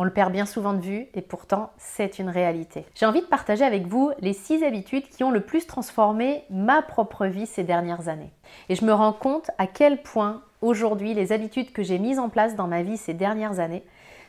On le perd bien souvent de vue et pourtant c'est une réalité. J'ai envie de partager avec vous les six habitudes qui ont le plus transformé ma propre vie ces dernières années. Et je me rends compte à quel point aujourd'hui les habitudes que j'ai mises en place dans ma vie ces dernières années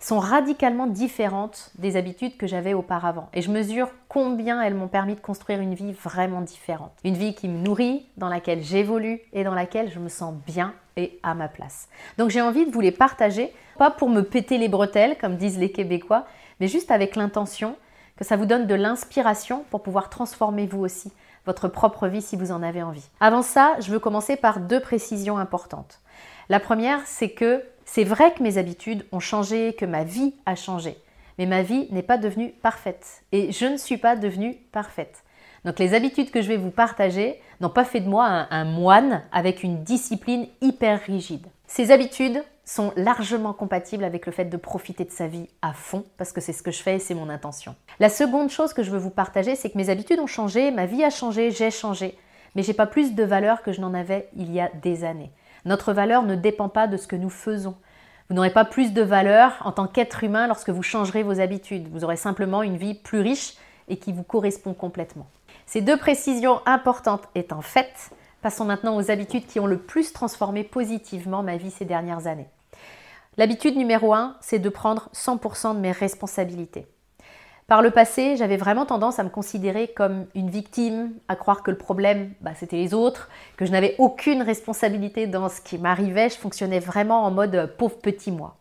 sont radicalement différentes des habitudes que j'avais auparavant. Et je mesure combien elles m'ont permis de construire une vie vraiment différente. Une vie qui me nourrit, dans laquelle j'évolue et dans laquelle je me sens bien et à ma place. Donc j'ai envie de vous les partager, pas pour me péter les bretelles, comme disent les Québécois, mais juste avec l'intention que ça vous donne de l'inspiration pour pouvoir transformer vous aussi votre propre vie si vous en avez envie. Avant ça, je veux commencer par deux précisions importantes. La première, c'est que c'est vrai que mes habitudes ont changé, que ma vie a changé, mais ma vie n'est pas devenue parfaite et je ne suis pas devenue parfaite. Donc les habitudes que je vais vous partager n'ont pas fait de moi un, moine avec une discipline hyper rigide. Ces habitudes sont largement compatibles avec le fait de profiter de sa vie à fond, parce que c'est ce que je fais et c'est mon intention. La seconde chose que je veux vous partager, c'est que mes habitudes ont changé, ma vie a changé, j'ai changé, mais j'ai pas plus de valeur que je n'en avais il y a des années. Notre valeur ne dépend pas de ce que nous faisons. Vous n'aurez pas plus de valeur en tant qu'être humain lorsque vous changerez vos habitudes. Vous aurez simplement une vie plus riche et qui vous correspond complètement. Ces deux précisions importantes étant faites, passons maintenant aux habitudes qui ont le plus transformé positivement ma vie ces dernières années. L'habitude numéro 1, c'est de prendre 100% de mes responsabilités. Par le passé, j'avais vraiment tendance à me considérer comme une victime, à croire que le problème, bah, c'était les autres, que je n'avais aucune responsabilité dans ce qui m'arrivait, je fonctionnais vraiment en mode euh, pauvre petit moi.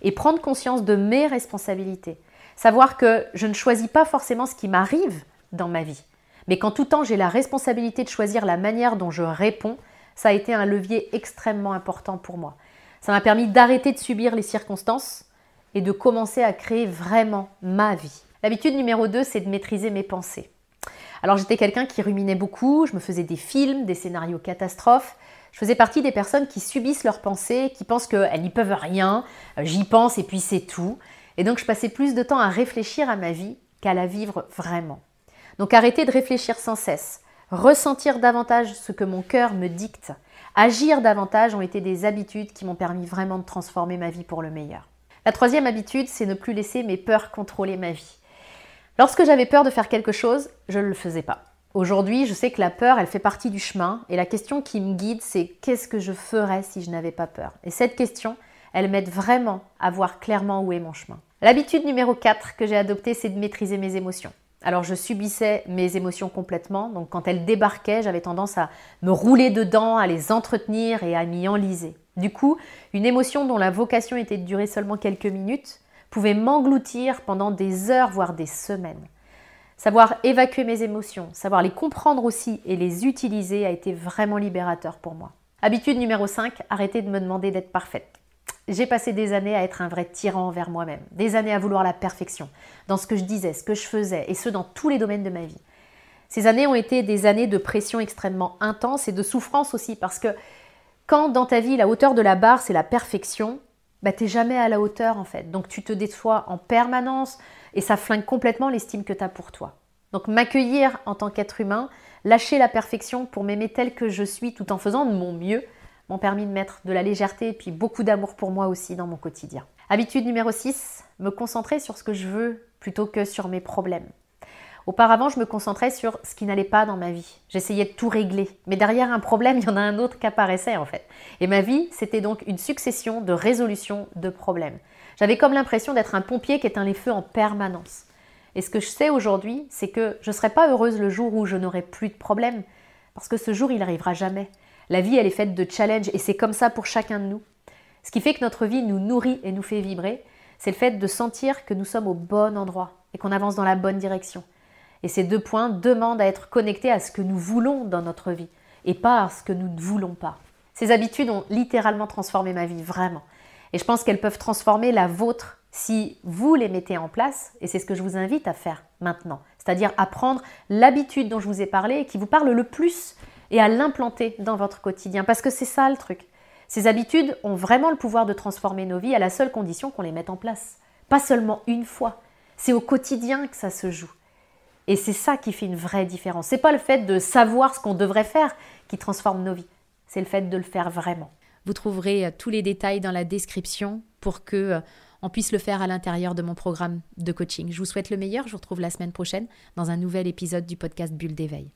Et prendre conscience de mes responsabilités, savoir que je ne choisis pas forcément ce qui m'arrive dans ma vie, mais qu'en tout temps j'ai la responsabilité de choisir la manière dont je réponds, ça a été un levier extrêmement important pour moi. Ça m'a permis d'arrêter de subir les circonstances et de commencer à créer vraiment ma vie. L'habitude numéro 2, c'est de maîtriser mes pensées. Alors j'étais quelqu'un qui ruminait beaucoup, je me faisais des films, des scénarios catastrophes. Je faisais partie des personnes qui subissent leurs pensées, qui pensent qu'elles n'y peuvent rien, euh, j'y pense et puis c'est tout. Et donc je passais plus de temps à réfléchir à ma vie qu'à la vivre vraiment. Donc arrêter de réfléchir sans cesse, ressentir davantage ce que mon cœur me dicte, agir davantage ont été des habitudes qui m'ont permis vraiment de transformer ma vie pour le meilleur. La troisième habitude, c'est ne plus laisser mes peurs contrôler ma vie. Lorsque j'avais peur de faire quelque chose, je ne le faisais pas. Aujourd'hui, je sais que la peur, elle fait partie du chemin et la question qui me guide, c'est qu'est-ce que je ferais si je n'avais pas peur? Et cette question, elle m'aide vraiment à voir clairement où est mon chemin. L'habitude numéro 4 que j'ai adoptée, c'est de maîtriser mes émotions. Alors je subissais mes émotions complètement, donc quand elles débarquaient, j'avais tendance à me rouler dedans, à les entretenir et à m'y enliser. Du coup, une émotion dont la vocation était de durer seulement quelques minutes, pouvait m'engloutir pendant des heures, voire des semaines. Savoir évacuer mes émotions, savoir les comprendre aussi et les utiliser a été vraiment libérateur pour moi. Habitude numéro 5, arrêter de me demander d'être parfaite. J'ai passé des années à être un vrai tyran envers moi-même, des années à vouloir la perfection, dans ce que je disais, ce que je faisais, et ce dans tous les domaines de ma vie. Ces années ont été des années de pression extrêmement intense et de souffrance aussi, parce que quand dans ta vie la hauteur de la barre c'est la perfection, bah, tu n'es jamais à la hauteur en fait. Donc tu te déçois en permanence et ça flingue complètement l'estime que tu as pour toi. Donc m'accueillir en tant qu'être humain, lâcher la perfection pour m'aimer tel que je suis tout en faisant de mon mieux, m'ont permis de mettre de la légèreté et puis beaucoup d'amour pour moi aussi dans mon quotidien. Habitude numéro 6, me concentrer sur ce que je veux plutôt que sur mes problèmes. Auparavant, je me concentrais sur ce qui n'allait pas dans ma vie. J'essayais de tout régler. Mais derrière un problème, il y en a un autre qui apparaissait en fait. Et ma vie, c'était donc une succession de résolutions de problèmes. J'avais comme l'impression d'être un pompier qui éteint les feux en permanence. Et ce que je sais aujourd'hui, c'est que je ne serai pas heureuse le jour où je n'aurai plus de problèmes. Parce que ce jour, il n'arrivera jamais. La vie, elle est faite de challenges et c'est comme ça pour chacun de nous. Ce qui fait que notre vie nous nourrit et nous fait vibrer, c'est le fait de sentir que nous sommes au bon endroit et qu'on avance dans la bonne direction. Et ces deux points demandent à être connectés à ce que nous voulons dans notre vie et pas à ce que nous ne voulons pas. Ces habitudes ont littéralement transformé ma vie, vraiment. Et je pense qu'elles peuvent transformer la vôtre si vous les mettez en place, et c'est ce que je vous invite à faire maintenant, c'est-à-dire à prendre l'habitude dont je vous ai parlé qui vous parle le plus et à l'implanter dans votre quotidien, parce que c'est ça le truc. Ces habitudes ont vraiment le pouvoir de transformer nos vies à la seule condition qu'on les mette en place. Pas seulement une fois. C'est au quotidien que ça se joue. Et c'est ça qui fait une vraie différence. C'est pas le fait de savoir ce qu'on devrait faire qui transforme nos vies. C'est le fait de le faire vraiment. Vous trouverez euh, tous les détails dans la description pour que euh, on puisse le faire à l'intérieur de mon programme de coaching. Je vous souhaite le meilleur. Je vous retrouve la semaine prochaine dans un nouvel épisode du podcast Bulle d'éveil.